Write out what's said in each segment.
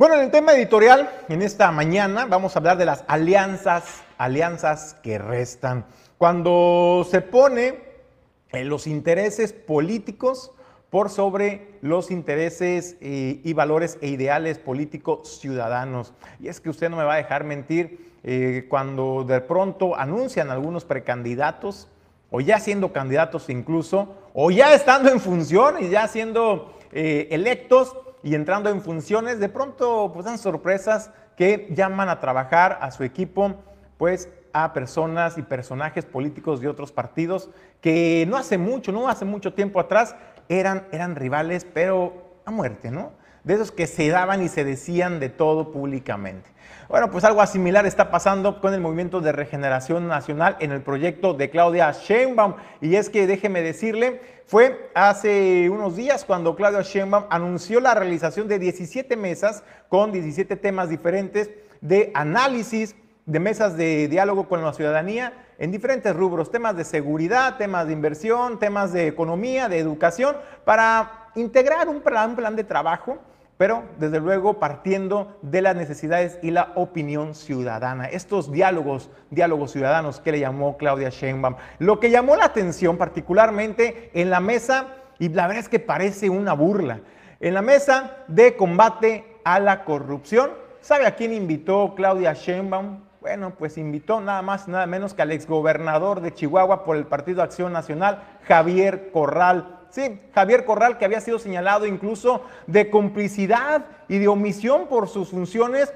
Bueno, en el tema editorial, en esta mañana vamos a hablar de las alianzas, alianzas que restan. Cuando se pone en los intereses políticos por sobre los intereses eh, y valores e ideales políticos ciudadanos. Y es que usted no me va a dejar mentir eh, cuando de pronto anuncian algunos precandidatos, o ya siendo candidatos incluso, o ya estando en función y ya siendo eh, electos, y entrando en funciones, de pronto pues dan sorpresas que llaman a trabajar a su equipo, pues a personas y personajes políticos de otros partidos que no hace mucho, no hace mucho tiempo atrás eran, eran rivales, pero a muerte, ¿no? De esos que se daban y se decían de todo públicamente. Bueno, pues algo similar está pasando con el Movimiento de Regeneración Nacional en el proyecto de Claudia Sheinbaum. Y es que déjeme decirle, fue hace unos días cuando Claudia Sheinbaum anunció la realización de 17 mesas con 17 temas diferentes de análisis, de mesas de diálogo con la ciudadanía en diferentes rubros, temas de seguridad, temas de inversión, temas de economía, de educación, para integrar un plan, plan de trabajo pero desde luego partiendo de las necesidades y la opinión ciudadana. Estos diálogos, diálogos ciudadanos que le llamó Claudia Sheinbaum. Lo que llamó la atención particularmente en la mesa, y la verdad es que parece una burla, en la mesa de combate a la corrupción, ¿sabe a quién invitó Claudia Sheinbaum? Bueno, pues invitó nada más nada menos que al exgobernador de Chihuahua por el Partido Acción Nacional, Javier Corral Sí, Javier Corral, que había sido señalado incluso de complicidad y de omisión por sus funciones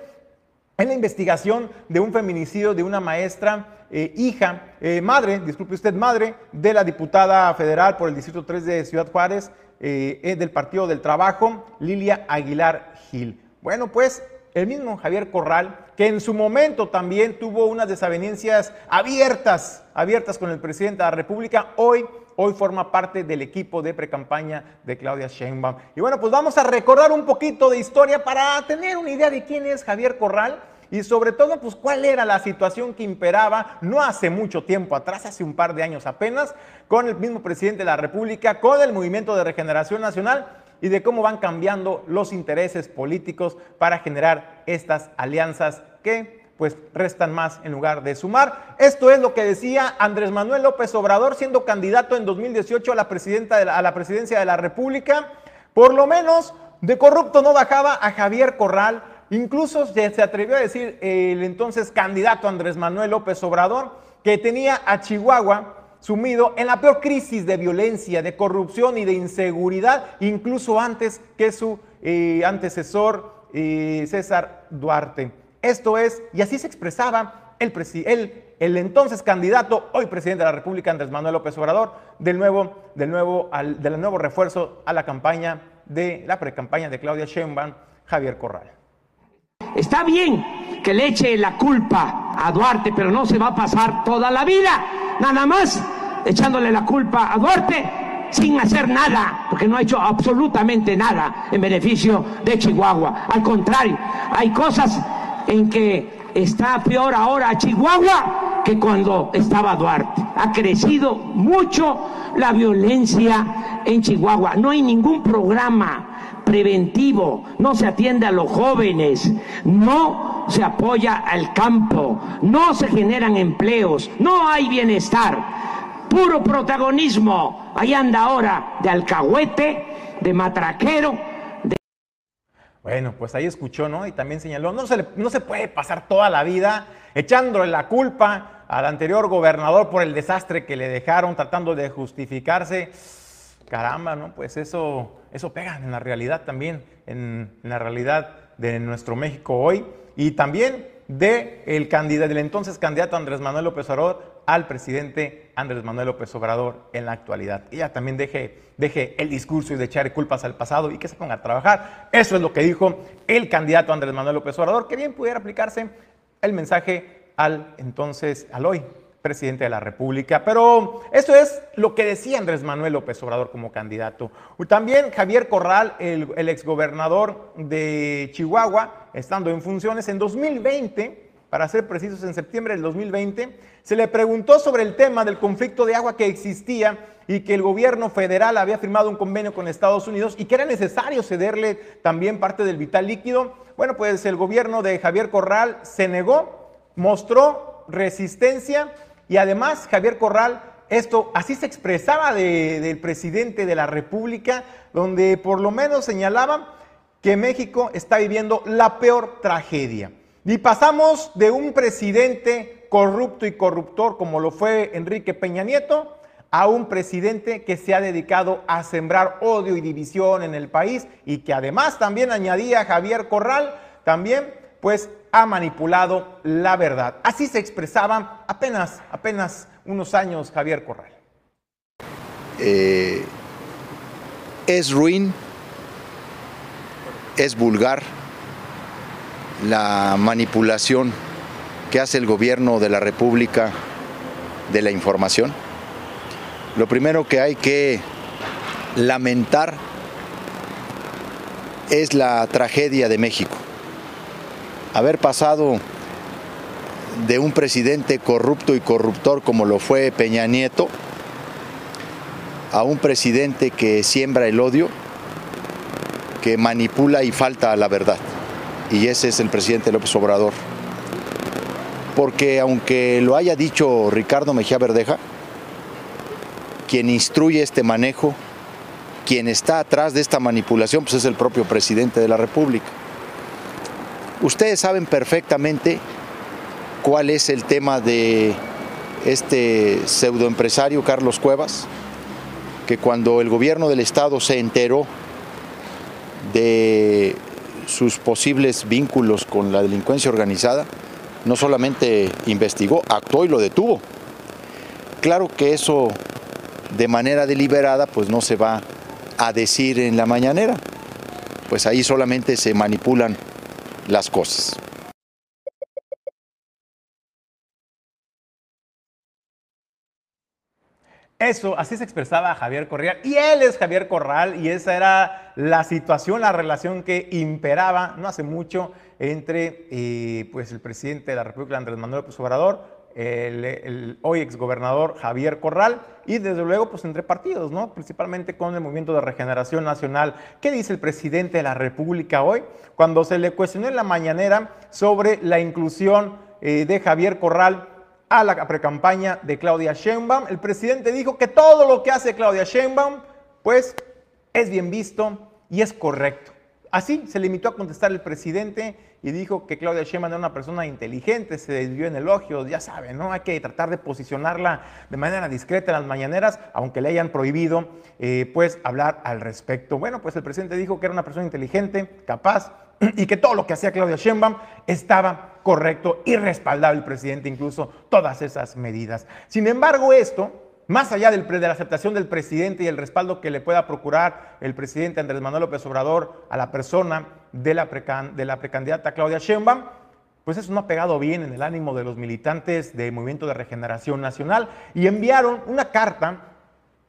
en la investigación de un feminicidio de una maestra, eh, hija, eh, madre, disculpe usted, madre de la diputada federal por el Distrito 3 de Ciudad Juárez, eh, del Partido del Trabajo, Lilia Aguilar Gil. Bueno, pues el mismo Javier Corral, que en su momento también tuvo unas desavenencias abiertas, abiertas con el presidente de la República, hoy hoy forma parte del equipo de precampaña de Claudia Sheinbaum. Y bueno, pues vamos a recordar un poquito de historia para tener una idea de quién es Javier Corral y sobre todo, pues cuál era la situación que imperaba no hace mucho tiempo atrás, hace un par de años apenas, con el mismo presidente de la República, con el Movimiento de Regeneración Nacional y de cómo van cambiando los intereses políticos para generar estas alianzas que pues restan más en lugar de sumar. Esto es lo que decía Andrés Manuel López Obrador siendo candidato en 2018 a la, presidenta a la presidencia de la República. Por lo menos de corrupto no bajaba a Javier Corral. Incluso se, atrevió a decir el entonces candidato Andrés Manuel López Obrador que tenía a Chihuahua sumido en la peor crisis de violencia, de corrupción y de inseguridad, incluso antes que su eh, antecesor eh, César Duarte. Esto es, y así se expresaba el, entonces candidato, hoy presidente de la República, Andrés Manuel López Obrador, del nuevo, del nuevo refuerzo a la campaña de la precampaña de Claudia Sheinbaum, Javier Corral. Está bien que le eche la culpa a Duarte, pero no se va a pasar toda la vida, nada más echándole la culpa a Duarte sin hacer nada, porque no ha hecho absolutamente nada en beneficio de Chihuahua. Al contrario, hay cosas en que está peor ahora Chihuahua que cuando estaba Duarte. Ha crecido mucho la violencia en Chihuahua. No hay ningún programa preventivo, no se atiende a los jóvenes, no se apoya al campo, no se generan empleos, no hay bienestar, puro protagonismo. Ahí anda ahora de alcahuete, de matraquero, bueno, pues ahí escuchó, ¿no? Y también señaló, no se, no se puede pasar toda la vida echándole la culpa al anterior gobernador por el desastre que le dejaron, tratando de justificarse. Caramba, ¿no? Pues eso, eso pega en la realidad también, en, la realidad de nuestro México hoy. Y también de el candidato, del entonces candidato Andrés Manuel López Obrador al presidente Andrés Manuel López Obrador en la actualidad. Ella también deje, deje el discurso y de echar culpas al pasado y que se ponga a trabajar. Eso es lo que dijo el candidato Andrés Manuel López Obrador, que bien pudiera aplicarse el mensaje al entonces, al hoy presidente de la República. Pero eso es lo que decía Andrés Manuel López Obrador como candidato. También Javier Corral, el, el exgobernador de Chihuahua, estando en funciones en 2020, para ser precisos, en septiembre del 2020, se le preguntó sobre el tema del conflicto de agua que existía y que el gobierno federal había firmado un convenio con Estados Unidos y que era necesario cederle también parte del vital líquido. Bueno, pues el gobierno de Javier Corral se negó, mostró resistencia y además Javier Corral, esto así se expresaba del presidente de la República, donde por lo menos señalaba que México está viviendo la peor tragedia. Y pasamos de un presidente corrupto y corruptor como lo fue Enrique Peña Nieto a un presidente que se ha dedicado a sembrar odio y división en el país y que además también añadía Javier Corral, también pues ha manipulado la verdad. Así se expresaba apenas, apenas unos años Javier Corral. Eh, es ruin es vulgar la manipulación que hace el gobierno de la República de la información. Lo primero que hay que lamentar es la tragedia de México. Haber pasado de un presidente corrupto y corruptor como lo fue Peña Nieto a un presidente que siembra el odio, que manipula y falta a la verdad. Y ese es el presidente López Obrador. Porque aunque lo haya dicho Ricardo Mejía Verdeja, quien instruye este manejo, quien está atrás de esta manipulación, pues es el propio presidente de la República. Ustedes saben perfectamente cuál es el tema de este pseudoempresario Carlos Cuevas, que cuando el gobierno del estado se enteró de sus posibles vínculos con la delincuencia organizada, no solamente investigó, actuó y lo detuvo. Claro que eso de manera deliberada pues no se va a decir en la mañanera, pues ahí solamente se manipulan las cosas. Eso, así se expresaba Javier Corral. Y él es Javier Corral y esa era la situación, la relación que imperaba no hace mucho entre eh, pues el presidente de la República, Andrés Manuel López Obrador, el, hoy exgobernador Javier Corral y desde luego pues entre partidos, ¿no? Principalmente con el Movimiento de Regeneración Nacional. ¿Qué dice el presidente de la República hoy? Cuando se le cuestionó en la mañanera sobre la inclusión eh, de Javier Corral a la precampaña de Claudia Sheinbaum. El presidente dijo que todo lo que hace Claudia Sheinbaum, pues es bien visto y es correcto. Así se limitó a contestar el presidente y dijo que Claudia Sheinbaum era una persona inteligente, se desvió en elogios, ya saben, ¿no? Hay que tratar de posicionarla de manera discreta en las mañaneras, aunque le hayan prohibido, eh, pues, hablar al respecto. Bueno, pues el presidente dijo que era una persona inteligente, capaz, y que todo lo que hacía Claudia Sheinbaum estaba correcto y respaldaba el presidente incluso todas esas medidas. Sin embargo, esto, más allá de la aceptación del presidente y el respaldo que le pueda procurar el presidente Andrés Manuel López Obrador a la persona de la, de la precandidata Claudia Sheinbaum, pues eso no ha pegado bien en el ánimo de los militantes del Movimiento de Regeneración Nacional y enviaron una carta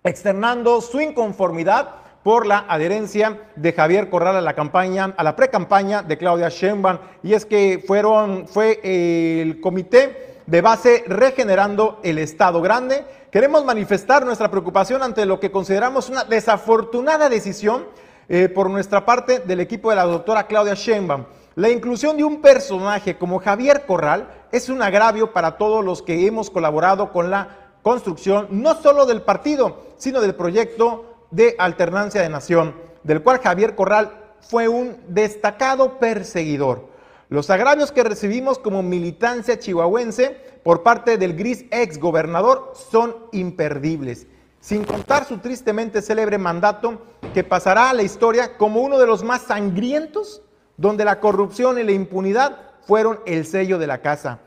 externando su inconformidad por la adherencia de Javier Corral a la campaña, a la pre-campaña de Claudia Sheinbaum. Y es que fueron, fue el comité de base regenerando el Estado Grande. Queremos manifestar nuestra preocupación ante lo que consideramos una desafortunada decisión eh, por nuestra parte del equipo de la doctora Claudia Sheinbaum. La inclusión de un personaje como Javier Corral es un agravio para todos los que hemos colaborado con la construcción no solo del partido, sino del proyecto de Alternancia de Nación, del cual Javier Corral fue un destacado perseguidor. Los agravios que recibimos como militancia chihuahuense por parte del gris ex gobernador son imperdibles, sin contar su tristemente célebre mandato que pasará a la historia como uno de los más sangrientos, donde la corrupción y la impunidad fueron el sello de la casa.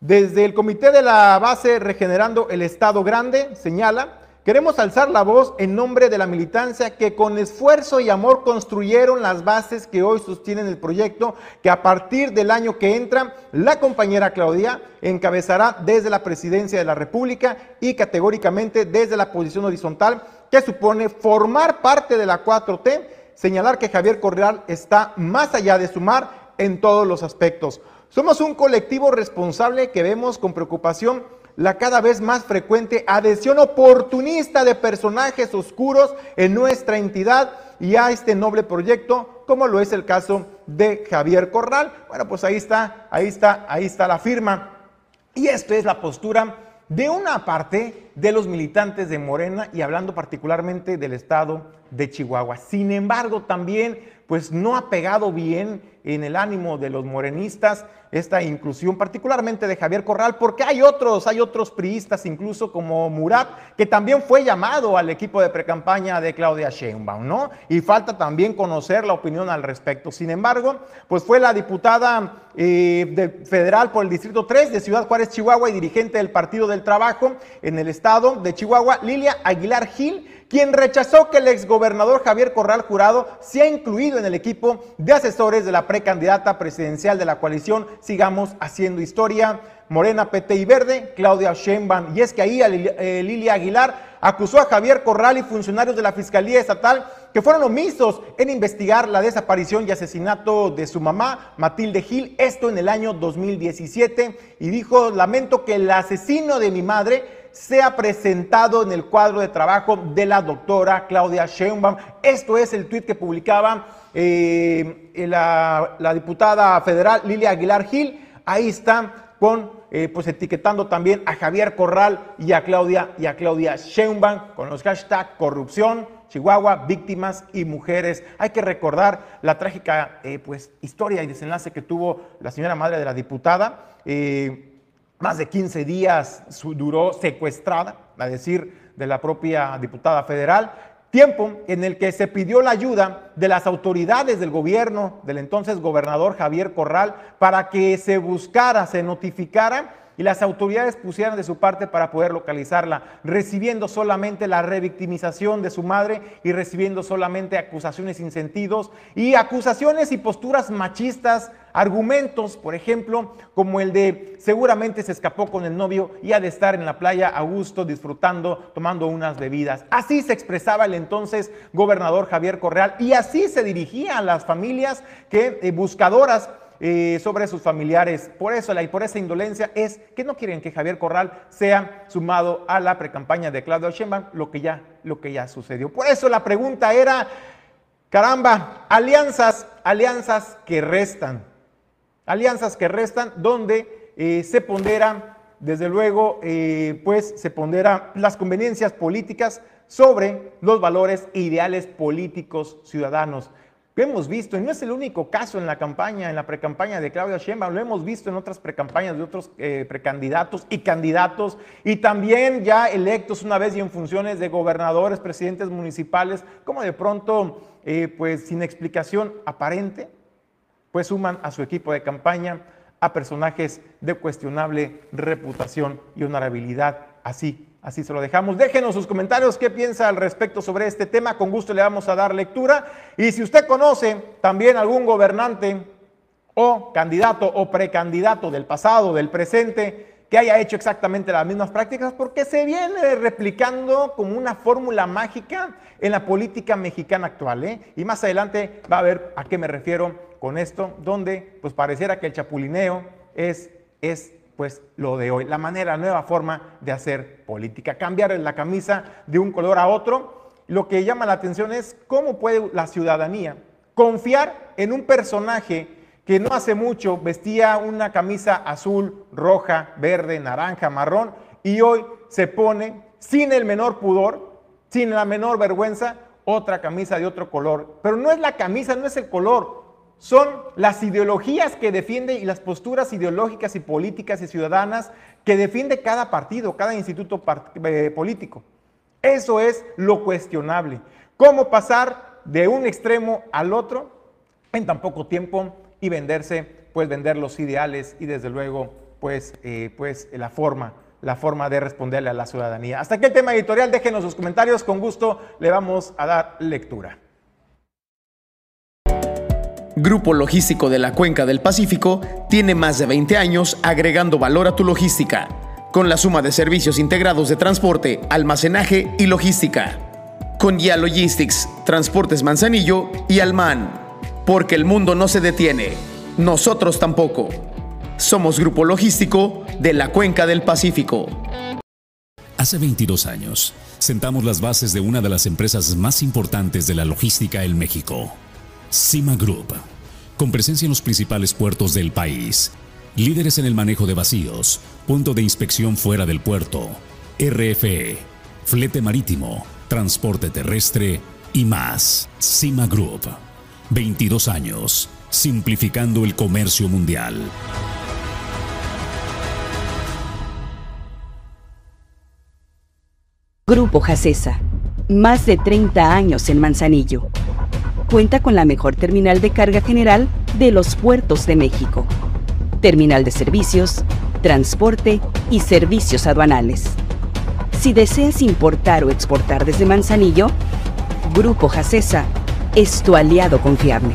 Desde el comité de la base Regenerando el Estado Grande señala Queremos alzar la voz en nombre de la militancia que con esfuerzo y amor construyeron las bases que hoy sostienen el proyecto que a partir del año que entra la compañera Claudia encabezará desde la presidencia de la República y categóricamente desde la posición horizontal que supone formar parte de la 4T, señalar que Javier Correal está más allá de sumar en todos los aspectos. Somos un colectivo responsable que vemos con preocupación la cada vez más frecuente adhesión oportunista de personajes oscuros en nuestra entidad y a este noble proyecto, como lo es el caso de Javier Corral. Bueno, pues ahí está, ahí está, ahí está la firma. Y esto es la postura de una parte de los militantes de Morena y hablando particularmente del estado de Chihuahua. Sin embargo, también pues no ha pegado bien en el ánimo de los morenistas esta inclusión, particularmente de Javier Corral, porque hay otros, hay otros priistas, incluso como Murat, que también fue llamado al equipo de precampaña de Claudia Sheinbaum, ¿no? Y falta también conocer la opinión al respecto. Sin embargo, pues fue la diputada eh, federal por el Distrito 3 de Ciudad Juárez, Chihuahua, y dirigente del Partido del Trabajo en el estado de Chihuahua, Lilia Aguilar Gil, quien rechazó que el exgobernador Javier Corral Jurado sea incluido en el equipo de asesores de la precandidata presidencial de la coalición Sigamos Haciendo Historia, Morena, PT y Verde, Claudia Sheinbaum. Y es que ahí eh, Lilia Aguilar acusó a Javier Corral y funcionarios de la Fiscalía Estatal que fueron omisos en investigar la desaparición y asesinato de su mamá, Matilde Gil, esto en el año 2017, y dijo, lamento que el asesino de mi madre sea presentado en el cuadro de trabajo de la doctora Claudia Sheinbaum. Esto es el tuit que publicaba eh, la, diputada federal Lilia Aguilar Gil. Ahí está con eh, pues etiquetando también a Javier Corral y a Claudia y a Claudia con los hashtags corrupción, Chihuahua, víctimas y mujeres. Hay que recordar la trágica eh, pues, historia y desenlace que tuvo la señora madre de la diputada más de 15 días duró secuestrada, a decir de la propia diputada federal, tiempo en el que se pidió la ayuda de las autoridades del gobierno del entonces gobernador Javier Corral para que se buscara, se notificara y las autoridades pusieran de su parte para poder localizarla, recibiendo solamente la revictimización de su madre y recibiendo solamente acusaciones sin sentidos y acusaciones y posturas machistas, argumentos, por ejemplo, como el de seguramente se escapó con el novio y ha de estar en la playa a gusto disfrutando, tomando unas bebidas. Así se expresaba el entonces gobernador Javier Correal y así se dirigía a las familias que eh, buscadoras eh, sobre sus familiares. Por eso por esa indolencia es que no quieren que Javier Corral sea sumado a la precampaña de Claudio Sheinbaum, lo que ya, lo que ya sucedió. Por eso la pregunta era, caramba, alianzas, alianzas que restan, alianzas que restan donde eh, se pondera, desde luego, eh, pues se pondera las conveniencias políticas sobre los valores e ideales políticos ciudadanos. Hemos visto, y no es el único caso en la campaña, en la precampaña de Claudia Sheinbaum, lo hemos visto en otras precampañas de otros eh, precandidatos y candidatos, y también ya electos una vez y en funciones de gobernadores, presidentes municipales, como de pronto, pues sin explicación aparente, pues suman a su equipo de campaña a personajes de cuestionable reputación y honorabilidad, así Así se lo dejamos. Déjenos sus comentarios, qué piensa al respecto sobre este tema. Con gusto le vamos a dar lectura. Y si usted conoce también algún gobernante o candidato o precandidato del pasado, del presente, que haya hecho exactamente las mismas prácticas, porque se viene replicando como una fórmula mágica en la política mexicana actual. ¿eh? Y más adelante va a ver a qué me refiero con esto, donde pues pareciera que el chapulineo es, es pues lo de hoy, la manera, nueva forma de hacer política, cambiar la camisa de un color a otro. Lo que llama la atención es cómo puede la ciudadanía confiar en un personaje que no hace mucho vestía una camisa azul, roja, verde, naranja, marrón y hoy se pone sin el menor pudor, sin la menor vergüenza, otra camisa de otro color. Pero no es la camisa, no es el color, son las ideologías que defiende y las posturas ideológicas y políticas y ciudadanas que defiende cada partido, cada instituto eh, político. Eso es lo cuestionable. ¿Cómo pasar de un extremo al otro en tan poco tiempo y venderse, pues vender los ideales y desde luego, pues, eh, pues la forma la forma de responderle a la ciudadanía. Hasta aquí el tema editorial, déjenos sus comentarios, con gusto le vamos a dar lectura. Grupo Logístico de la Cuenca del Pacífico tiene más de 20 años agregando valor a tu logística, con la suma de servicios integrados de transporte, almacenaje y logística. Con Ya Logistics, Transportes Manzanillo y Alman. Porque el mundo no se detiene, nosotros tampoco. Somos Grupo Logístico de la Cuenca del Pacífico. Hace 22 años, sentamos las bases de una de las empresas más importantes de la logística en México Cima Group, con presencia en los principales puertos del país. Líderes en el manejo de vacíos, punto de inspección fuera del puerto, RFE, flete marítimo, transporte terrestre y más. Cima Group. 22 años, simplificando el comercio mundial. Grupo Jacesa. Más de 30 años en Manzanillo. Cuenta con la mejor terminal de carga general de los puertos de México. Terminal de servicios, transporte y servicios aduanales. Si deseas importar o exportar desde Manzanillo, Grupo Jacesa es tu aliado confiable.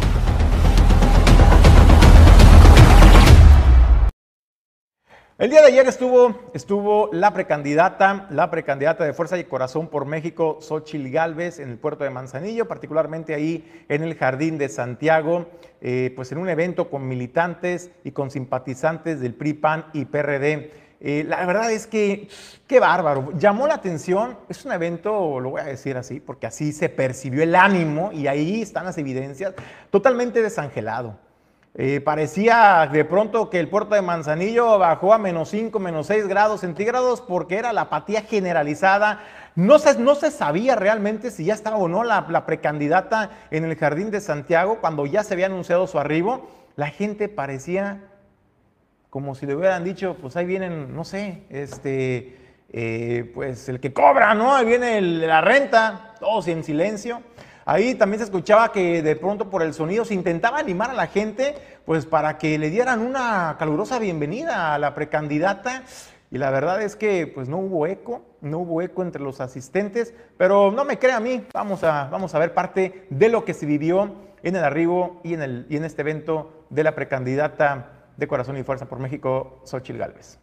El día de ayer estuvo, estuvo la precandidata, la precandidata de Fuerza y Corazón por México, Xochil Gálvez, en el puerto de Manzanillo, particularmente ahí en el Jardín de Santiago, eh, pues en un evento con militantes y con simpatizantes del PRI, PAN y PRD. Eh, la verdad es que, qué bárbaro, llamó la atención, es un evento, lo voy a decir así, porque así se percibió el ánimo y ahí están las evidencias, totalmente desangelado. Eh, parecía de pronto que el puerto de Manzanillo bajó a menos 5, menos 6 grados centígrados porque era la apatía generalizada. No se, no se sabía realmente si ya estaba o no la, precandidata en el Jardín de Santiago cuando ya se había anunciado su arribo. La gente parecía como si le hubieran dicho, pues ahí vienen, no sé, este, eh, pues el que cobra, ¿no? Ahí viene la renta, todos en silencio. Ahí también se escuchaba que de pronto por el sonido se intentaba animar a la gente, pues para que le dieran una calurosa bienvenida a la precandidata. Y la verdad es que pues no hubo eco, no hubo eco entre los asistentes, pero no me crea a mí, vamos a, vamos a ver parte de lo que se vivió en el arribo y en, el, y en este evento de la precandidata de Corazón y Fuerza por México, Xochil Gálvez.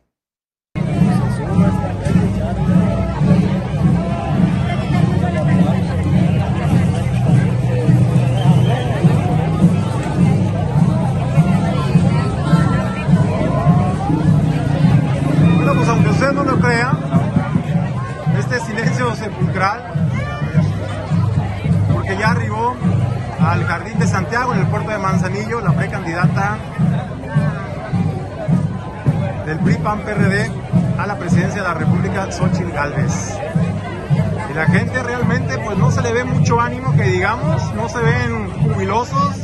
República, Xochitl Galvez. Y la gente realmente pues no se le ve mucho ánimo que digamos, no se ven jubilosos.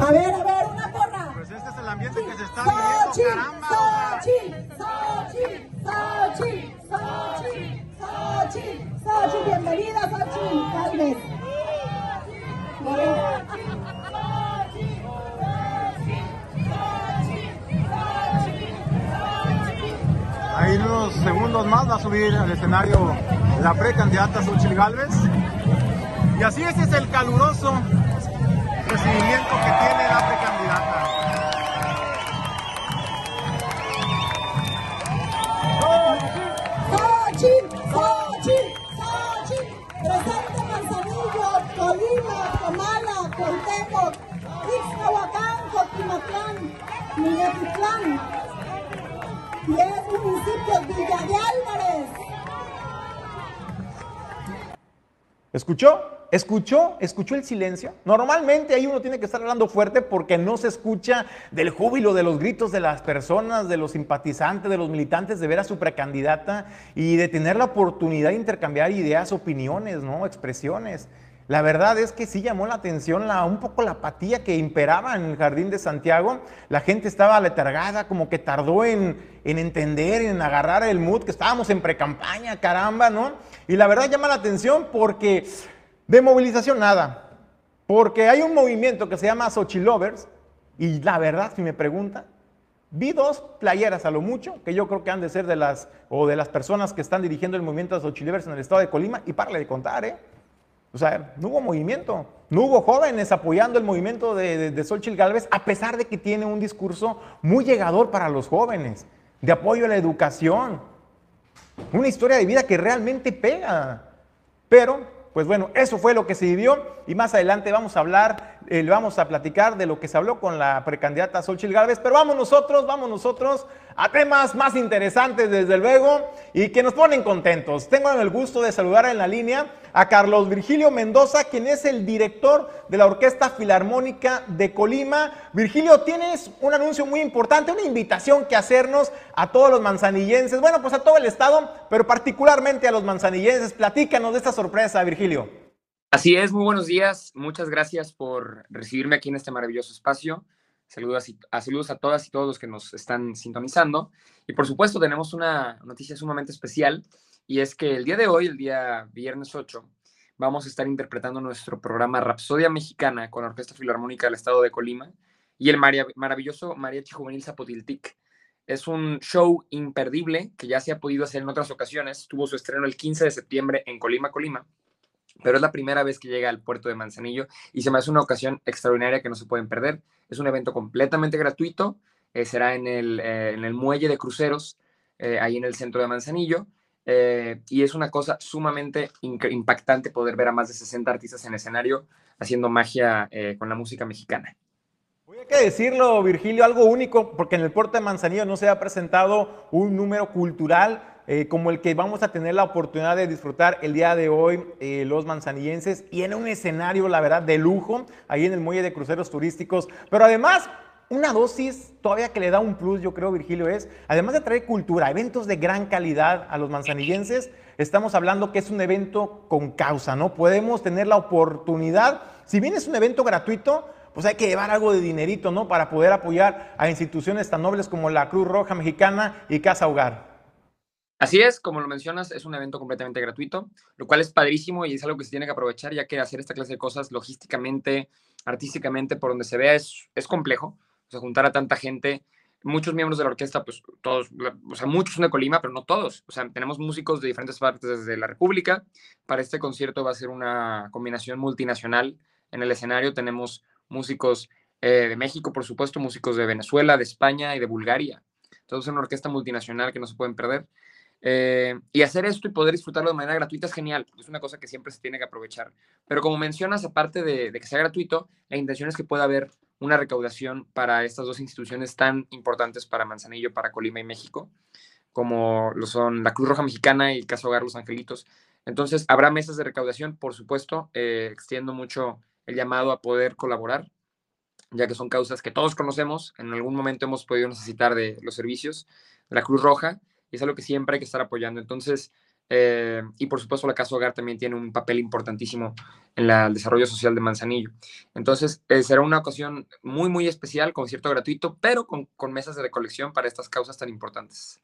A ver, a ver, una porra. Pues este es el ambiente que se está viviendo, caramba. Escenario la precandidata Xochitl Galvez. Y así ese es el caluroso recibimiento que tiene la precandidata. Xochitl, Xochitl, Xochitl, presente Manzanillo, Colima, Comala, Cuauhtémoc, Ixtahuacán, Cotimatlán, Minatitlán, y es municipio Villa de Álvarez. ¿Escuchó? ¿Escuchó? ¿Escuchó el silencio? Normalmente ahí uno tiene que estar hablando fuerte porque no se escucha del júbilo, de los gritos de las personas, de los simpatizantes, de los militantes de ver a su precandidata y de tener la oportunidad de intercambiar ideas, opiniones, ¿no? Expresiones. La verdad es que sí llamó la atención la, un poco la apatía que imperaba en el Jardín de Santiago. La gente estaba letargada, como que tardó en, en entender, en agarrar el mood, que estábamos en precampaña, caramba, ¿no? Y la verdad llama la atención porque de movilización nada. Porque hay un movimiento que se llama Xochilovers y la verdad, si me preguntan, vi dos playeras a lo mucho, que yo creo que han de ser de las, o de las personas que están dirigiendo el movimiento de Xochilovers en el estado de Colima, y párale de contar, ¿eh? O sea, no hubo movimiento, no hubo jóvenes apoyando el movimiento de, de, de Xochitl Galvez, a pesar de que tiene un discurso muy llegador para los jóvenes, de apoyo a la educación, una historia de vida que realmente pega. Pero, pues bueno, eso fue lo que se vivió y más adelante vamos a hablar eh, vamos a platicar de lo que se habló con la precandidata Xochitl Gálvez, pero vamos nosotros, vamos nosotros a temas más interesantes desde luego y que nos ponen contentos. Tengo el gusto de saludar en la línea a Carlos Virgilio Mendoza, quien es el director de la Orquesta Filarmónica de Colima. Virgilio, tienes un anuncio muy importante, una invitación que hacernos a todos los manzanillenses, bueno, pues a todo el estado, pero particularmente a los manzanillenses. Platícanos de esta sorpresa, Virgilio. Así es, muy buenos días. Muchas gracias por recibirme aquí en este maravilloso espacio. Saludos a, saludos a todas y todos los que nos están sintonizando. Y por supuesto tenemos una noticia sumamente especial y es que el día de hoy, el día viernes 8, vamos a estar interpretando nuestro programa Rapsodia Mexicana con Orquesta Filarmónica del Estado de Colima y el maravilloso Mariachi Juvenil Zapotiltic. Es un show imperdible que ya se ha podido hacer en otras ocasiones. Tuvo su estreno el 15 de septiembre en Colima, Colima. Pero es la primera vez que llega al puerto de Manzanillo y se me hace una ocasión extraordinaria que no se pueden perder. Es un evento completamente gratuito. Eh, será en el, eh, en el muelle de cruceros, eh, ahí en el centro de Manzanillo. Eh, y es una cosa sumamente impactante poder ver a más de 60 artistas en escenario haciendo magia con la música mexicana. Voy a decirlo, Virgilio, algo único, porque en el puerto de Manzanillo no se ha presentado un número cultural eh, como el que vamos a tener la oportunidad de disfrutar el día de hoy los manzanillenses y en un escenario, la verdad, de lujo, ahí en el muelle de cruceros turísticos, pero además una dosis todavía que le da un plus, yo creo, Virgilio, es, además de traer cultura, eventos de gran calidad a los manzanillenses, estamos hablando que es un evento con causa, ¿no? Podemos tener la oportunidad, si bien es un evento gratuito, pues hay que llevar algo de dinerito, ¿no? Para poder apoyar a instituciones tan nobles como la Cruz Roja Mexicana y Casa Hogar. Así es, como lo mencionas, es un evento completamente gratuito, lo cual es padrísimo y es algo que se tiene que aprovechar, ya que hacer esta clase de cosas logísticamente, artísticamente, por donde se vea, es, complejo o sea, juntar a tanta gente, muchos miembros de la orquesta, pues todos, o sea, muchos son de Colima, pero no todos. O sea, tenemos músicos de diferentes partes de la República. Para este concierto va a ser una combinación multinacional. En el escenario tenemos músicos eh, de México, por supuesto, músicos de Venezuela, de España y de Bulgaria. Entonces, es una orquesta multinacional que no se pueden perder. Eh, y hacer esto y poder disfrutarlo de manera gratuita es genial, es una cosa que siempre se tiene que aprovechar. Pero como mencionas, aparte de, que sea gratuito, la intención es que pueda haber una recaudación para estas dos instituciones tan importantes para Manzanillo, para Colima y México, como lo son la Cruz Roja Mexicana y el Caso Hogar Los Angelitos. Entonces, habrá mesas de recaudación, por supuesto, eh, extiendo mucho el llamado a poder colaborar, ya que son causas que todos conocemos, en algún momento hemos podido necesitar de los servicios de la Cruz Roja, es algo que siempre hay que estar apoyando. Entonces, eh, y por supuesto, la Casa Hogar también tiene un papel importantísimo en el desarrollo social de Manzanillo. Entonces, eh, será una ocasión muy, muy especial, concierto gratuito, pero con, con, mesas de recolección para estas causas tan importantes.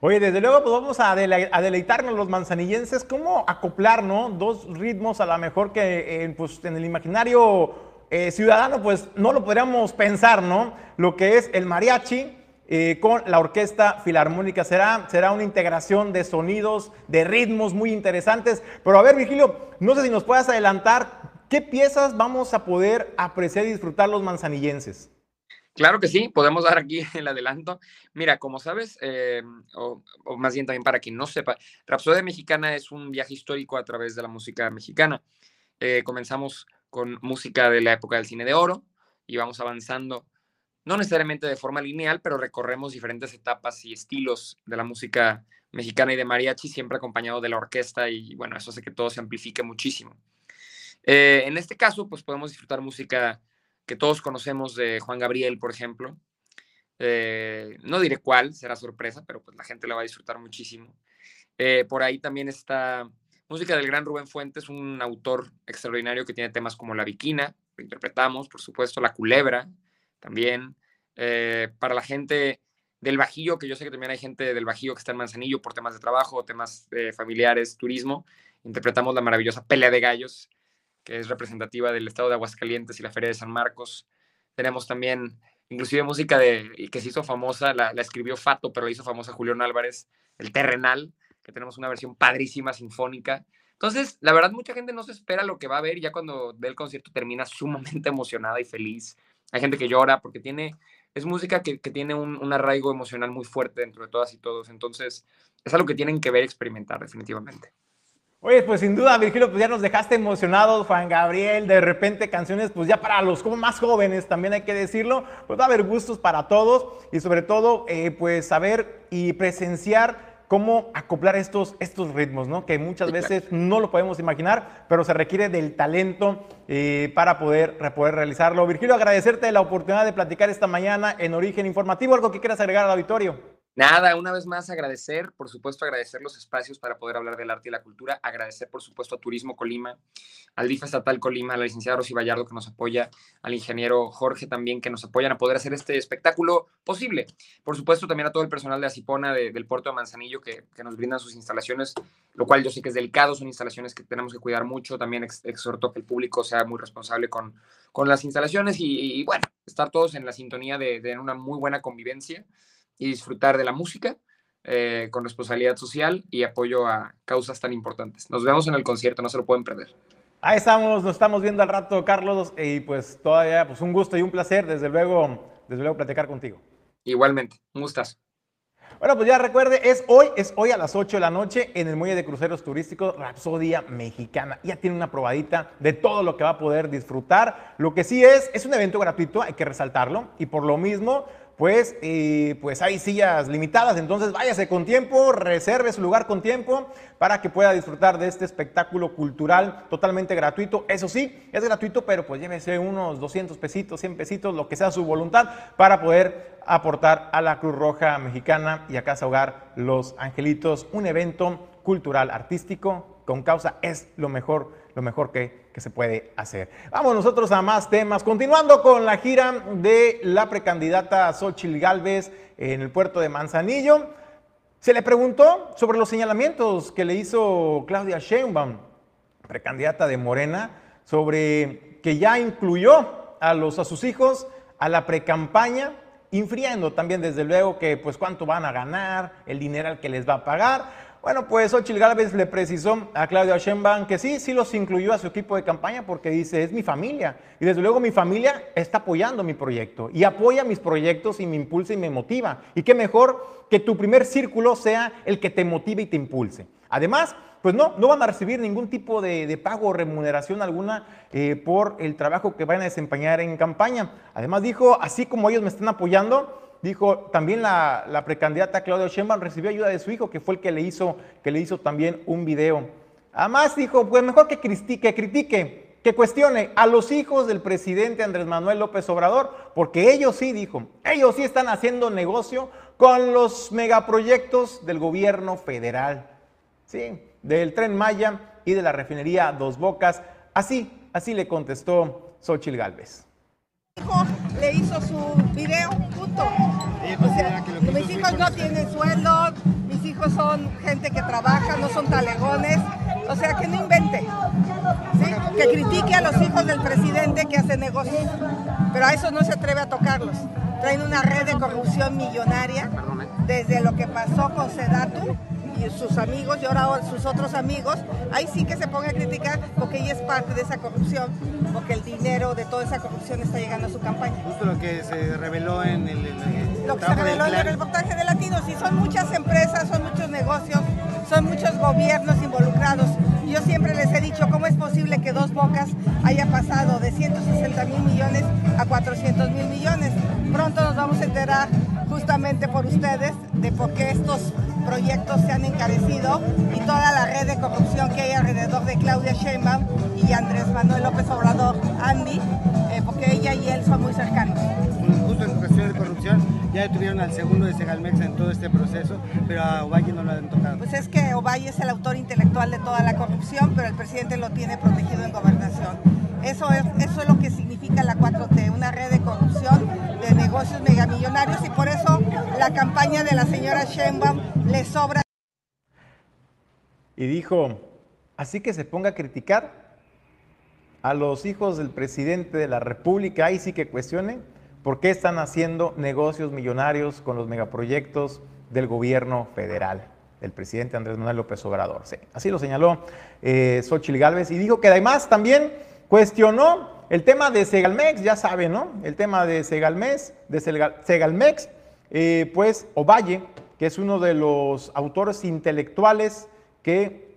Oye, desde luego, pues vamos a, deleitarnos los manzanillenses, cómo acoplar, ¿no? Dos ritmos a lo mejor que eh, pues, en el imaginario ciudadano, pues no lo podríamos pensar, ¿no? Lo que es el mariachi, eh, con la Orquesta Filarmónica. Será, será una integración de sonidos, de ritmos muy interesantes. Pero a ver, Virgilio, no sé si nos puedas adelantar qué piezas vamos a poder apreciar y disfrutar los manzanillenses. Claro que sí, podemos dar aquí el adelanto. Mira, como sabes, eh, o, más bien también para quien no sepa, Rapsodia Mexicana es un viaje histórico a través de la música mexicana. Eh, comenzamos con música de la época del cine de oro y vamos avanzando no necesariamente de forma lineal, pero recorremos diferentes etapas y estilos de la música mexicana y de mariachi, siempre acompañado de la orquesta y bueno, eso hace que todo se amplifique muchísimo. Eh, en este caso, pues podemos disfrutar música que todos conocemos de Juan Gabriel, por ejemplo. Eh, no diré cuál, será sorpresa, pero pues la gente la va a disfrutar muchísimo. Eh, por ahí también está música del gran Rubén Fuentes, un autor extraordinario que tiene temas como La Viquina, lo interpretamos, por supuesto, La Culebra, también. Eh, para la gente del Bajío, que yo sé que también hay gente del Bajío que está en Manzanillo por temas de trabajo, temas eh, familiares, turismo, interpretamos la maravillosa Pelea de Gallos, que es representativa del estado de Aguascalientes y la Feria de San Marcos. Tenemos también, inclusive música de, que se hizo famosa, la, la escribió Fato, pero la hizo famosa Julián Álvarez, El Terrenal, que tenemos una versión padrísima, sinfónica. Entonces, la verdad, mucha gente no se espera lo que va a ver, ya cuando ve el concierto termina sumamente emocionada y feliz hay gente que llora porque tiene, es música que, tiene un, arraigo emocional muy fuerte dentro de todas y todos. Entonces, es algo que tienen que ver y experimentar definitivamente. Oye, pues sin duda, Virgilio, pues ya nos dejaste emocionados, Juan Gabriel, de repente canciones, pues ya para los como más jóvenes, también hay que decirlo, pues va a haber gustos para todos y sobre todo, eh, pues saber y presenciar cómo acoplar estos, estos ritmos, ¿no? Que muchas veces no lo podemos imaginar, pero se requiere del talento eh, para poder, poder realizarlo. Virgilio, agradecerte la oportunidad de platicar esta mañana en Origen Informativo. ¿Algo que quieras agregar al auditorio? Nada, una vez más agradecer, por supuesto, agradecer los espacios para poder hablar del arte y la cultura, agradecer, por supuesto, a Turismo Colima, al DIF Estatal Colima, a la licenciada Rosy Vallardo que nos apoya, al ingeniero Jorge también que nos apoyan a poder hacer este espectáculo posible. Por supuesto, también a todo el personal de Asipona, del puerto de Manzanillo, que, nos brindan sus instalaciones, lo cual yo sé que es delicado, son instalaciones que tenemos que cuidar mucho. También exhorto que el público sea muy responsable con, con las instalaciones y, bueno, estar todos en la sintonía de, de una muy buena convivencia y disfrutar de la música eh, con responsabilidad social y apoyo a causas tan importantes. Nos vemos en el concierto, no se lo pueden perder. Ahí estamos, nos estamos viendo al rato, Carlos, y pues todavía pues un gusto y un placer, desde luego, desde luego platicar contigo. Igualmente, un gustazo. Bueno, pues ya recuerde, es hoy, es hoy a las 8 de la noche en el Muelle de Cruceros Turísticos Rapsodia Mexicana. Ya tiene una probadita de todo lo que va a poder disfrutar. Lo que sí es, es un evento gratuito, hay que resaltarlo, y por lo mismo, pues, pues hay sillas limitadas, entonces váyase con tiempo, reserve su lugar con tiempo para que pueda disfrutar de este espectáculo cultural totalmente gratuito. Eso sí, es gratuito, pero pues llévese unos 200 pesitos, 100 pesitos, lo que sea su voluntad, para poder aportar a la Cruz Roja Mexicana y a Casa Hogar Los Angelitos, un evento cultural artístico con causa es lo mejor, lo mejor que que se puede hacer. Vamos nosotros a más temas. Continuando con la gira de la precandidata Xochil Gálvez en el puerto de Manzanillo, se le preguntó sobre los señalamientos que le hizo Claudia Sheinbaum, precandidata de Morena, sobre que ya incluyó a, los, a sus hijos a la precampaña, infriendo también desde luego que pues cuánto van a ganar, el dinero al que les va a pagar. Bueno, pues Ochil Gálvez le precisó a Claudia Sheinbaum que sí, sí los incluyó a su equipo de campaña porque dice, es mi familia. Y desde luego mi familia está apoyando mi proyecto y apoya mis proyectos y me impulsa y me motiva. Y qué mejor que tu primer círculo sea el que te motive y te impulse. Además, pues no, no van a recibir ningún tipo de, pago o remuneración alguna eh, por el trabajo que van a desempeñar en campaña. Además dijo, así como ellos me están apoyando, Dijo, también la, precandidata Claudia Sheinbaum recibió ayuda de su hijo, que fue el que le hizo, que le hizo también un video. Además dijo, pues mejor que critique, que critique, que cuestione a los hijos del presidente Andrés Manuel López Obrador, porque ellos sí, dijo, ellos sí están haciendo negocio con los megaproyectos del gobierno federal, ¿sí? Del tren Maya y de la refinería Dos Bocas. Así, así le contestó Xochil Gálvez hijo le hizo su video, punto. mis hijos no tienen sueldo, mis hijos son gente que trabaja, no son talegones, o sea que no invente, que critique a los hijos del presidente que hace negocios, pero a eso no se atreve a tocarlos. Traen una red de corrupción millonaria desde lo que pasó con Sedatu y sus amigos y ahora sus otros amigos, ahí sí que se ponga a criticar porque ella es parte de esa corrupción, porque el dinero de toda esa corrupción está llegando a su campaña. Justo lo que se reveló en el... lo que se reveló en el reportaje de Latinos, y son muchas empresas, son muchos negocios, son muchos gobiernos involucrados. Yo siempre les he dicho cómo es posible que Dos Bocas haya pasado de 160 mil millones a 400 mil millones. Pronto nos vamos a enterar justamente por ustedes de por qué estos proyectos se han encarecido y toda la red de corrupción que hay alrededor de Claudia Sheinbaum y Andrés Manuel López Obrador, Andy, eh, porque ella y él son muy cercanos. Justo en cuestión de corrupción, ya detuvieron al segundo de Segalmex en todo este proceso, pero a Ovalle no lo han tocado. Pues es que Ovalle es el autor intelectual de toda la corrupción, pero el presidente lo tiene protegido en gobernación. Eso es, eso es lo que significa la 4T, una red de corrupción de negocios megamillonarios y por eso la campaña de la señora Sheinbaum le sobra. Y dijo, así que se ponga a criticar a los hijos del presidente de la República, ahí sí que cuestionen por qué están haciendo negocios millonarios con los megaproyectos del gobierno federal, del presidente Andrés Manuel López Obrador. Sí, así lo señaló eh, Xochitl Gálvez y dijo que además también cuestionó el tema de Segalmex, ya saben, ¿no? El tema de Segalmex, de Segalmex, eh, pues Ovalle, que es uno de los autores intelectuales que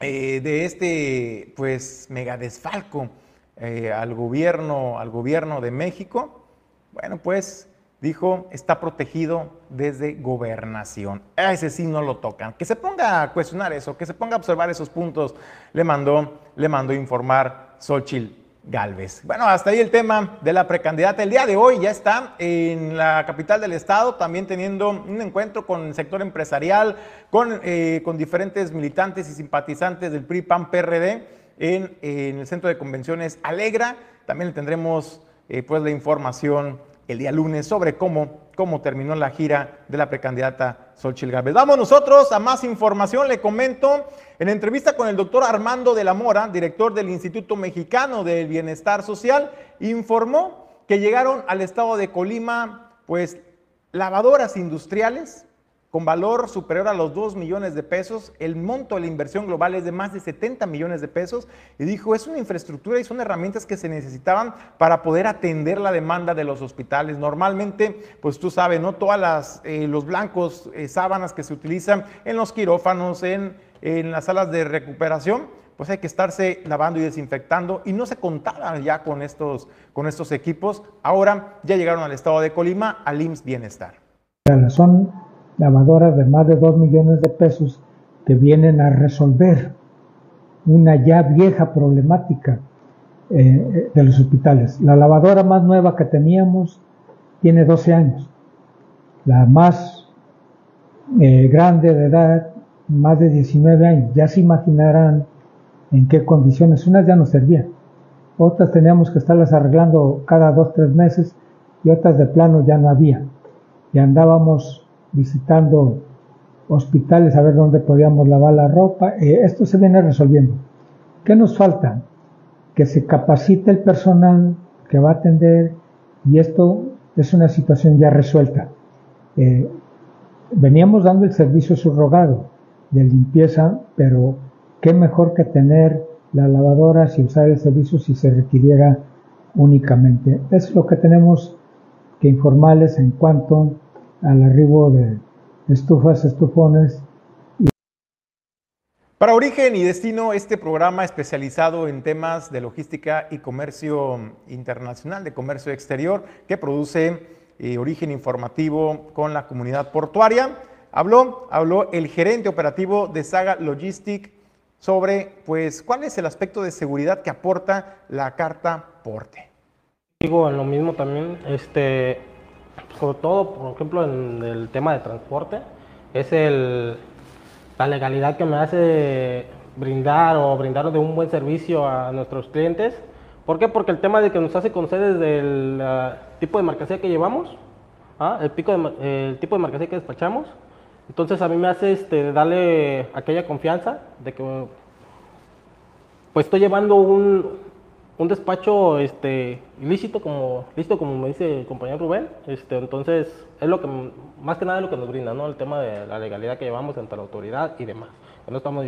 eh, de este pues mega desfalco eh, al gobierno, al gobierno de México, bueno, pues dijo, está protegido desde gobernación. A ese sí no lo tocan. Que se ponga a cuestionar eso, que se ponga a observar esos puntos, le mandó, le mandó informar Xochitl Galvez. Bueno, hasta ahí el tema de la precandidata. El día de hoy ya está en la capital del estado, también teniendo un encuentro con el sector empresarial, con, eh, con diferentes militantes y simpatizantes del PRI, PAN, PRD en, el centro de convenciones Alegra. También le tendremos eh, pues la información el día lunes sobre cómo, cómo terminó la gira de la precandidata Xochitl Gálvez. Vamos nosotros a más información. Le comento en entrevista con el doctor Armando de la Mora, director del Instituto Mexicano del Bienestar Social, informó que llegaron al estado de Colima, pues, lavadoras industriales con valor superior a los 2 millones de pesos. El monto de la inversión global es de más de 70 millones de pesos. Y dijo, es una infraestructura y son herramientas que se necesitaban para poder atender la demanda de los hospitales. Normalmente, pues tú sabes, ¿no? Todas las, eh, los blancos, eh, sábanas que se utilizan en los quirófanos, en, en las salas de recuperación, pues hay que estarse lavando y desinfectando y no se contaba ya con estos, con estos equipos. Ahora ya llegaron al estado de Colima, al IMSS Bienestar. Son lavadoras de más de 2 millones de pesos que vienen a resolver una ya vieja problemática eh, de los hospitales. La lavadora más nueva que teníamos tiene 12 años. La más eh, grande de edad, más de 19 años. Ya se imaginarán en qué condiciones. Unas ya no servían. Otras teníamos que estarlas arreglando cada dos, tres meses y otras de plano ya no había. Y andábamos visitando hospitales a ver dónde podíamos lavar la ropa. Eh, esto se viene resolviendo. ¿Qué nos falta? Que se capacite el personal que va a atender y esto es una situación ya resuelta. Eh, veníamos dando el servicio subrogado de limpieza, pero qué mejor que tener la lavadora si usar el servicio si se requiriera únicamente. Es lo que tenemos que informarles en cuanto al arribo de estufas, estufones. Para Origen y Destino, este programa especializado en temas de logística y comercio internacional, de comercio exterior, que produce eh, Origen Informativo con la comunidad portuaria, habló, habló el gerente operativo de Saga Logistic sobre, pues, cuál es el aspecto de seguridad que aporta la carta porte. Digo, en lo mismo también, este, sobre todo, por ejemplo, en el tema de transporte, es el, la legalidad que me hace brindar o brindar de un buen servicio a nuestros clientes. ¿Por qué? Porque el tema de que nos hace conocer desde el ah, tipo de mercancía que llevamos, ¿ah? el, pico el tipo de mercancía que despachamos. Entonces a mí me hace este, darle aquella confianza de que pues estoy llevando un, un despacho este, ilícito, como, listo como me dice el compañero Rubén. Este, entonces, es lo que, más que nada lo que nos brinda, ¿no? El tema de la legalidad que llevamos ante la autoridad y demás. No estamos,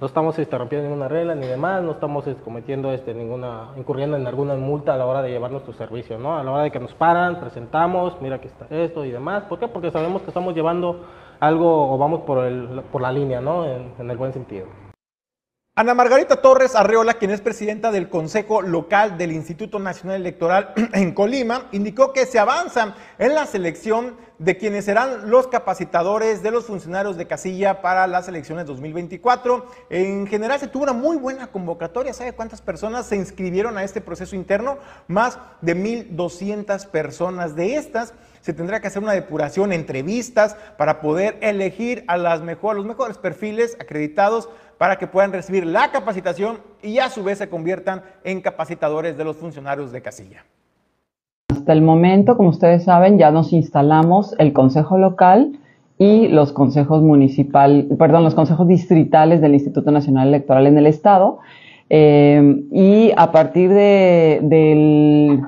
no estamos este, rompiendo ninguna regla ni demás, no estamos este, cometiendo este, ninguna, incurriendo en alguna multa a la hora de llevar nuestro servicio, ¿no? A la hora de que nos paran, presentamos, mira que está esto y demás. ¿Por qué? Porque sabemos que estamos llevando algo o vamos por, el, por la línea, ¿no? en el buen sentido. Ana Margarita Torres Arreola, quien es presidenta del Consejo Local del Instituto Nacional Electoral en Colima, indicó que se avanza en la selección de quienes serán los capacitadores de los funcionarios de casilla para las elecciones 2024. En general se tuvo una muy buena convocatoria. ¿Sabe cuántas personas se inscribieron a este proceso interno? Más de 1.200 personas. De estas se tendrá que hacer una depuración, entrevistas para poder elegir a los mejores perfiles acreditados para que puedan recibir la capacitación y a su vez se conviertan en capacitadores de los funcionarios de casilla. Hasta el momento, como ustedes saben, ya nos instalamos el Consejo Local y los consejos municipal, perdón, los consejos distritales del Instituto Nacional Electoral en el Estado. Eh, y a partir de, del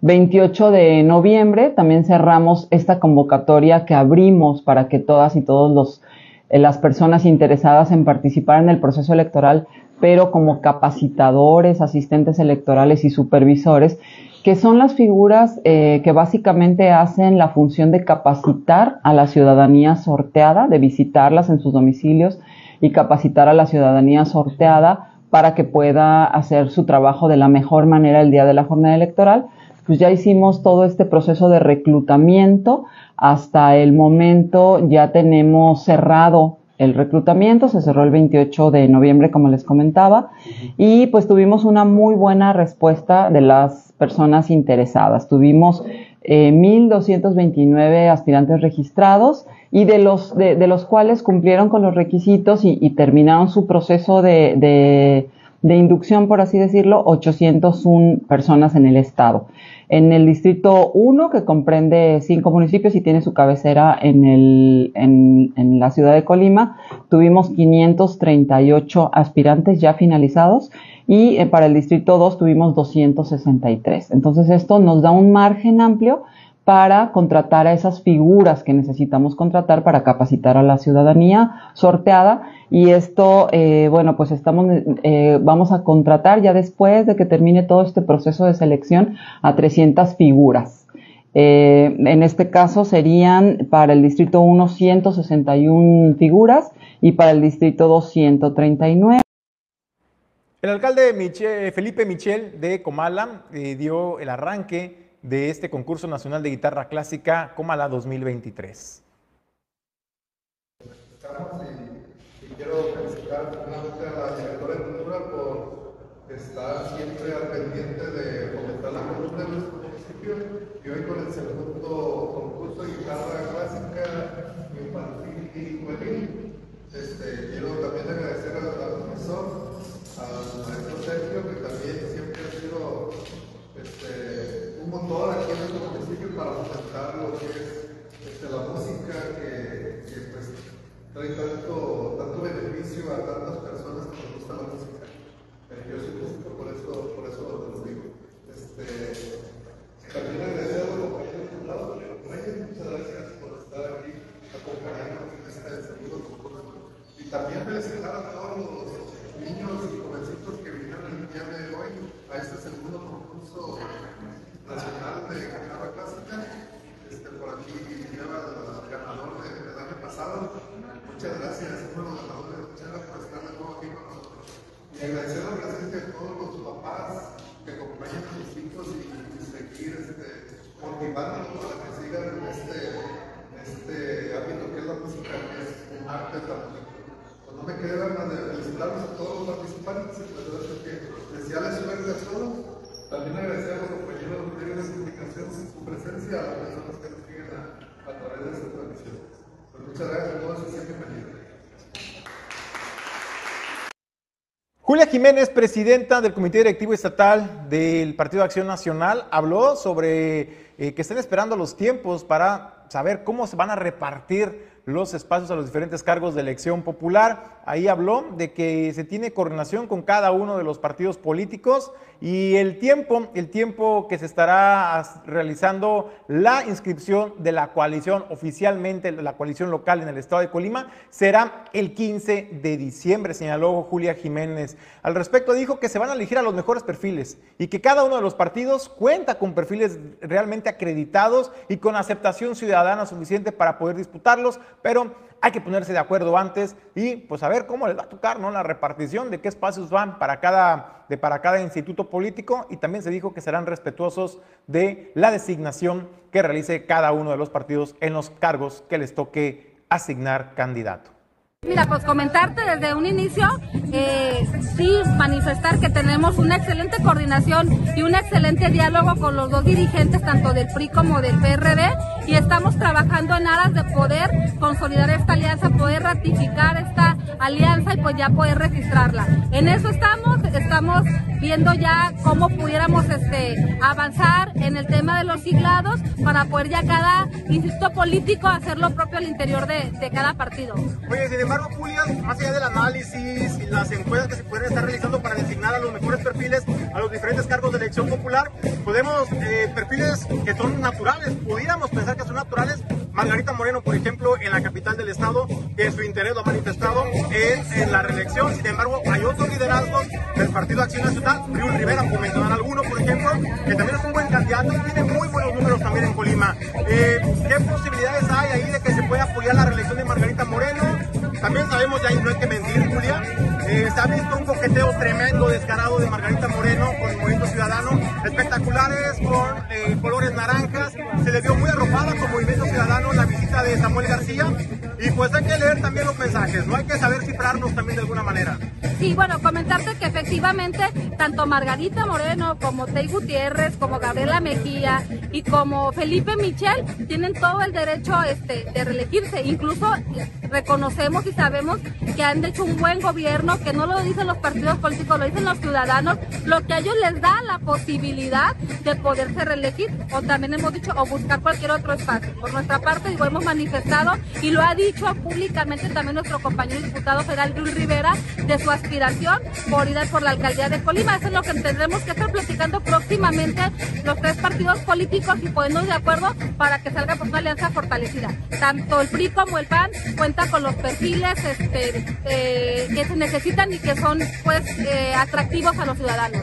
28 de noviembre también cerramos esta convocatoria que abrimos para que todas y todos eh, las personas interesadas en participar en el proceso electoral, pero como capacitadores, asistentes electorales y supervisores, que son las figuras eh, que básicamente hacen la función de capacitar a la ciudadanía sorteada, de visitarlas en sus domicilios y capacitar a la ciudadanía sorteada para que pueda hacer su trabajo de la mejor manera el día de la jornada electoral. Pues ya hicimos todo este proceso de reclutamiento. Hasta el momento ya tenemos cerrado el reclutamiento, se cerró el 28 de noviembre, como les comentaba, y pues tuvimos una muy buena respuesta de las personas interesadas. Tuvimos eh, 1.229 aspirantes registrados y de los, de, de, los cuales cumplieron con los requisitos y, y terminaron su proceso de, de, de, inducción, por así decirlo, 801 personas en el estado. En el distrito 1, que comprende cinco municipios y tiene su cabecera en, el, en, la ciudad de Colima, tuvimos 538 aspirantes ya finalizados y eh, para el distrito 2 tuvimos 263. Entonces esto nos da un margen amplio para contratar a esas figuras que necesitamos contratar para capacitar a la ciudadanía sorteada y esto, eh, bueno, pues estamos, eh, vamos a contratar ya después de que termine todo este proceso de selección a 300 figuras. Eh, en este caso serían para el distrito 1 161 figuras y para el distrito 2 139. El alcalde Felipe Michel de Comala dio el arranque de este concurso nacional de guitarra clásica Comala 2023. Estamos y, y quiero felicitar primeramente a la directora de cultura por estar siempre al pendiente de fomentar la cultura de nuestro municipio y hoy con el segundo concurso de guitarra clásica infantil y juvenil. Este, quiero también agradecer al, al profesor, al maestro Sergio, que también siempre ha sido este, un motor aquí en nuestro municipio para fomentar lo que es este, la música que, que pues, trae tanto, a tantas personas que les gusta la música. Eh, yo soy músico, por eso, por eso lo digo. Este, también agradecer a los compañeros de lado, muchas gracias por estar aquí acompañándonos en este segundo concurso. Y también felicitar a todos los niños y jovencitos que vinieron el día de hoy a este segundo concurso nacional de guitarra clásica. Este, por aquí lleva el ganador del año pasado. Muchas gracias, los ganadores. Muchas gracias por estar de nuevo aquí con nosotros. Y agradecer la presencia de todos los papás que acompañan a sus hijos y, seguir este, motivándolos para que sigan en este, este ámbito que es la música, que es un arte de la música. Pues no me queda más de felicitarlos a todos los participantes y pues que desearles suerte a todos. También agradecer a los compañeros de los medios de comunicación su presencia, a las personas que nos siguen a, a través de esta transmisión. Pues muchas gracias a todos y sean bienvenidos. Julia Jiménez, presidenta del Comité Directivo Estatal del Partido de Acción Nacional, habló sobre eh, que están esperando los tiempos para saber cómo se van a repartir los espacios a los diferentes cargos de elección popular. Ahí habló de que se tiene coordinación con cada uno de los partidos políticos y el tiempo, el tiempo que se estará realizando la inscripción de la coalición oficialmente, la coalición local en el estado de Colima, será el 15 de diciembre, señaló Julia Jiménez. Al respecto dijo que se van a elegir a los mejores perfiles y que cada uno de los partidos cuenta con perfiles realmente acreditados y con aceptación ciudadana suficiente para poder disputarlos, pero hay que ponerse de acuerdo antes y pues a ver cómo les va a tocar ¿no? la repartición de qué espacios van para cada, de, para cada instituto político y también se dijo que serán respetuosos de la designación que realice cada uno de los partidos en los cargos que les toque asignar candidato. Mira, pues comentarte desde un inicio, eh, sí manifestar que tenemos una excelente coordinación y un excelente diálogo con los dos dirigentes, tanto del PRI como del PRD, y estamos trabajando en aras de poder consolidar esta alianza, poder ratificar esta alianza y pues ya poder registrarla. En eso estamos, estamos viendo ya cómo pudiéramos este, avanzar en el tema de los siglados para poder ya cada instituto político hacer lo propio al interior de, cada partido. Sin embargo, Julia, más allá del análisis y las encuestas que se pueden estar realizando para designar a los mejores perfiles a los diferentes cargos de elección popular, podemos, eh, perfiles que son naturales, pudiéramos pensar que son naturales. Margarita Moreno, por ejemplo, en la capital del estado, que su interés lo ha manifestado en, en la reelección. Sin embargo, hay otros liderazgos del Partido Acción Nacional, Riul Rivera, por mencionar alguno, por ejemplo, que también es un buen candidato y tiene muy buenos números también en Colima. Eh, ¿Qué posibilidades hay ahí de que se pueda apoyar la reelección de Margarita Moreno? También sabemos, ya no hay que mentir, Julia, eh, se ha visto un coqueteo tremendo, descarado de Margarita Moreno con el Movimiento Ciudadano, espectaculares con eh, colores naranjas, se le vio muy arropada con Movimiento Ciudadano la visita de Samuel García y pues hay que leer también los mensajes, no hay que saber cifrarnos también de alguna manera. Sí, bueno, comentarte que efectivamente tanto Margarita Moreno como Tey Gutiérrez, como Gabriela Mejía y como Felipe Michel tienen todo el derecho este, de reelegirse. Incluso reconocemos y sabemos que han hecho un buen gobierno, que no lo dicen los partidos políticos, lo dicen los ciudadanos, lo que a ellos les da la posibilidad de poderse reelegir o también hemos dicho o buscar cualquier otro espacio. Por nuestra parte, digo, hemos manifestado y lo ha dicho públicamente también nuestro compañero diputado federal Luis Rivera de su aspiración por ir por la alcaldía de Colima. Eso es lo que tendremos que estar platicando próximamente los tres partidos políticos y ponernos de acuerdo para que salga por una alianza fortalecida. Tanto el PRI como el PAN con los perfiles este, eh, que se necesitan y que son pues eh, atractivos a los ciudadanos.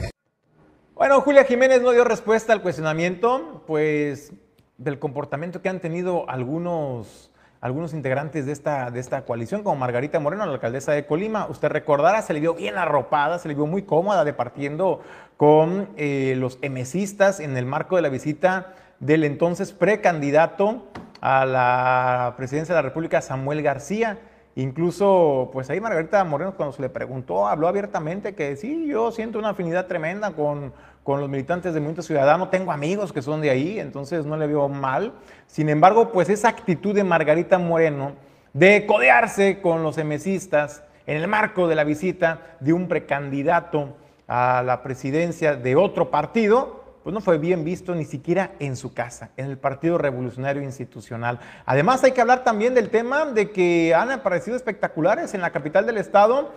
Bueno, Julia Jiménez no dio respuesta al cuestionamiento, pues del comportamiento que han tenido algunos algunos integrantes de esta, de esta coalición, como Margarita Moreno, la alcaldesa de Colima. Usted recordará, se le vio bien arropada, se le vio muy cómoda departiendo con eh, los emesistas en el marco de la visita del entonces precandidato a la presidencia de la República, Samuel García. Incluso, pues ahí Margarita Moreno, cuando se le preguntó, habló abiertamente que sí, yo siento una afinidad tremenda con, con los militantes del Movimiento Ciudadano, tengo amigos que son de ahí, entonces no le veo mal. Sin embargo, pues esa actitud de Margarita Moreno de codearse con los emesistas en el marco de la visita de un precandidato a la presidencia de otro partido, pues no fue bien visto ni siquiera en su casa, en el Partido Revolucionario Institucional. Además hay que hablar también del tema de que han aparecido espectaculares en la capital del estado,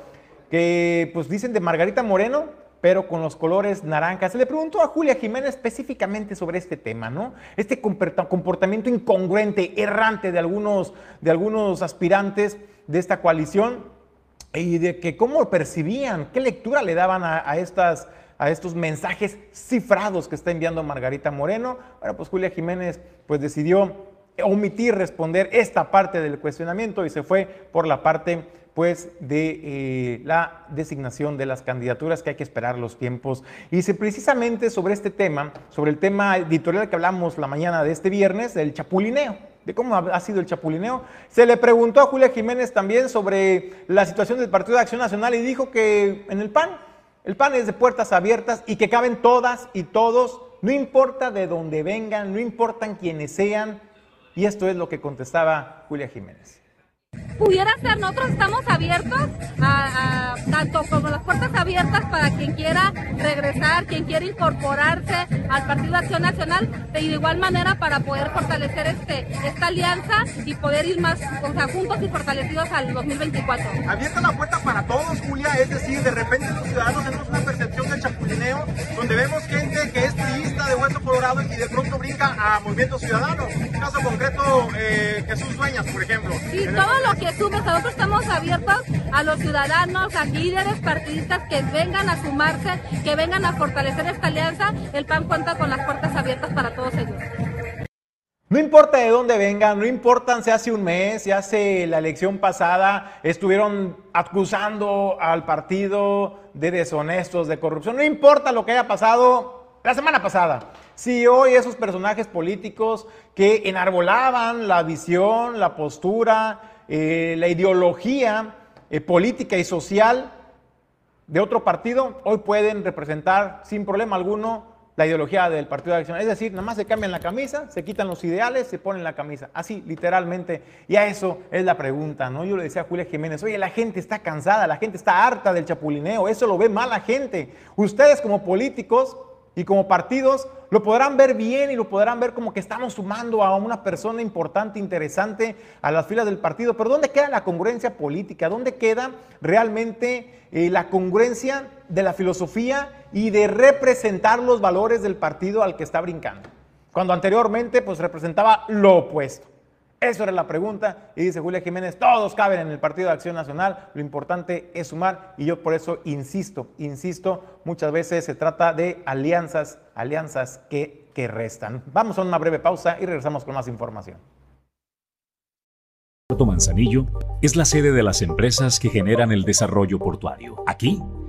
que pues dicen de Margarita Moreno, pero con los colores naranjas. Se le preguntó a Julia Jiménez específicamente sobre este tema, ¿no? Este comportamiento incongruente, errante de algunos, de algunos aspirantes de esta coalición y de que cómo percibían, qué lectura le daban a estas a estos mensajes cifrados que está enviando Margarita Moreno. Bueno, pues Julia Jiménez pues decidió omitir responder esta parte del cuestionamiento y se fue por la parte pues de eh, la designación de las candidaturas que hay que esperar los tiempos. Y si precisamente sobre este tema, sobre el tema editorial que hablamos la mañana de este viernes, el chapulineo, de cómo ha sido el chapulineo. Se le preguntó a Julia Jiménez también sobre la situación del Partido de Acción Nacional y dijo que en el PAN el PAN es de puertas abiertas y que caben todas y todos, no importa de dónde vengan, no importan quienes sean. Y esto es lo que contestaba Julia Jiménez pudiera ser, nosotros estamos abiertos, a, tanto como las puertas abiertas para quien quiera regresar, quien quiera incorporarse al Partido de Acción Nacional, de igual manera para poder fortalecer este, esta alianza y poder ir más o sea, juntos y fortalecidos al 2024. Abierta la puerta para todos, Julia, es decir, de repente los ciudadanos tenemos una percepción del donde vemos gente que es turista de Hueso Colorado y de pronto brinca a Movimiento Ciudadano. Un caso concreto, eh, Jesús Dueñas, por ejemplo. Sí, todo lo que nosotros estamos abiertos a los ciudadanos, a líderes partidistas que vengan a sumarse, que vengan a fortalecer esta alianza. El PAN cuenta con las puertas abiertas para todos ellos. No importa de dónde vengan, no importa si hace un mes, si hace la elección pasada estuvieron acusando al partido de deshonestos, de corrupción, no importa lo que haya pasado la semana pasada. Si hoy esos personajes políticos que enarbolaban la visión, la postura, eh, la ideología eh, política y social de otro partido, hoy pueden representar sin problema alguno la ideología del Partido de. Es decir, nada más se cambian la camisa, se quitan los ideales, se ponen la camisa. Así, literalmente. Y a eso es la pregunta, ¿no? Yo le decía a Julia Jiménez, oye, la gente está cansada, la gente está harta del chapulineo, eso lo ve mal la gente. Ustedes como políticos y como partidos lo podrán ver bien y lo podrán ver como que estamos sumando a una persona importante, interesante a las filas del partido. Pero ¿dónde queda la congruencia política? ¿Dónde queda realmente eh, la congruencia de la filosofía y de representar los valores del partido al que está brincando? Cuando anteriormente pues representaba lo opuesto. Eso era la pregunta y dice Julia Jiménez, todos caben en el Partido de Acción Nacional, lo importante es sumar y yo por eso insisto, insisto, muchas veces se trata de alianzas, alianzas que, que restan. Vamos a una breve pausa y regresamos con más información. Puerto Manzanillo es la sede de las empresas que generan el desarrollo portuario. Aquí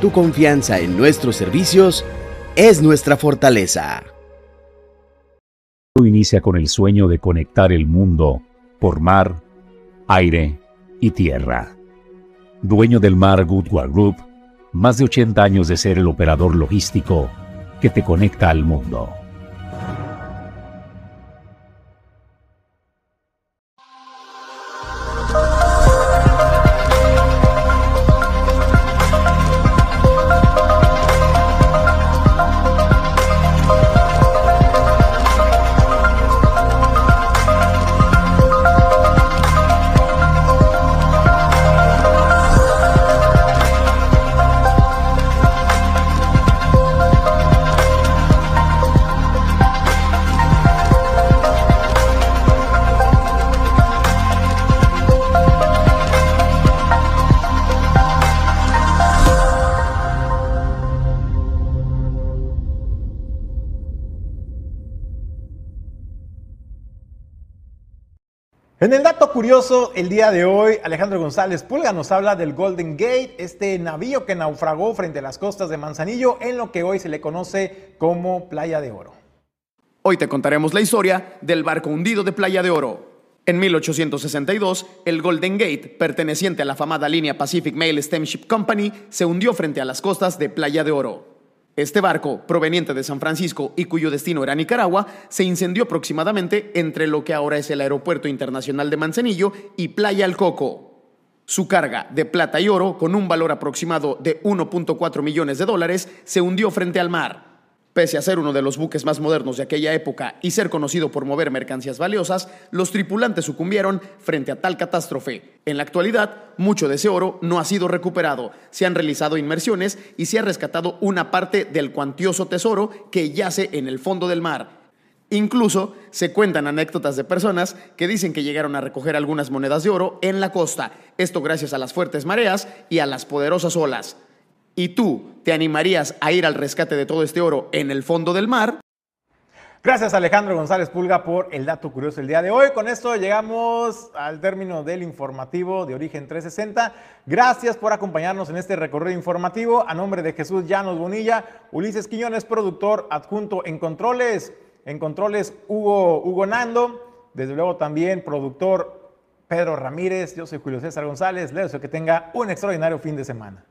Tu confianza en nuestros servicios es nuestra fortaleza. Inicia con el sueño de conectar el mundo por mar, aire y tierra. Dueño del Mar Goodward Group, más de 80 años de ser el operador logístico que te conecta al mundo. El día de hoy, Alejandro González Pulga nos habla del Golden Gate, este navío que naufragó frente a las costas de Manzanillo en lo que hoy se le conoce como Playa de Oro. Hoy te contaremos la historia del barco hundido de Playa de Oro. En 1862, el Golden Gate, perteneciente a la afamada línea Pacific Mail Steamship Company, se hundió frente a las costas de Playa de Oro. Este barco, proveniente de San Francisco y cuyo destino era Nicaragua, se incendió aproximadamente entre lo que ahora es el Aeropuerto Internacional de Manzanillo y Playa El Coco. Su carga de plata y oro, con un valor aproximado de 1.4 millones de dólares, se hundió frente al mar. Pese a ser uno de los buques más modernos de aquella época y ser conocido por mover mercancías valiosas, los tripulantes sucumbieron frente a tal catástrofe. En la actualidad, mucho de ese oro no ha sido recuperado, se han realizado inmersiones y se ha rescatado una parte del cuantioso tesoro que yace en el fondo del mar. Incluso se cuentan anécdotas de personas que dicen que llegaron a recoger algunas monedas de oro en la costa, esto gracias a las fuertes mareas y a las poderosas olas. ¿Y tú te animarías a ir al rescate de todo este oro en el fondo del mar? Gracias Alejandro González Pulga por el dato curioso el día de hoy. Con esto llegamos al término del informativo de Origen 360. Gracias por acompañarnos en este recorrido informativo. A nombre de Jesús Llanos Bonilla, Ulises Quiñones, productor adjunto en controles. En controles Hugo, Hugo Nando. Desde luego también productor Pedro Ramírez. Yo soy Julio César González. Les deseo que tenga un extraordinario fin de semana.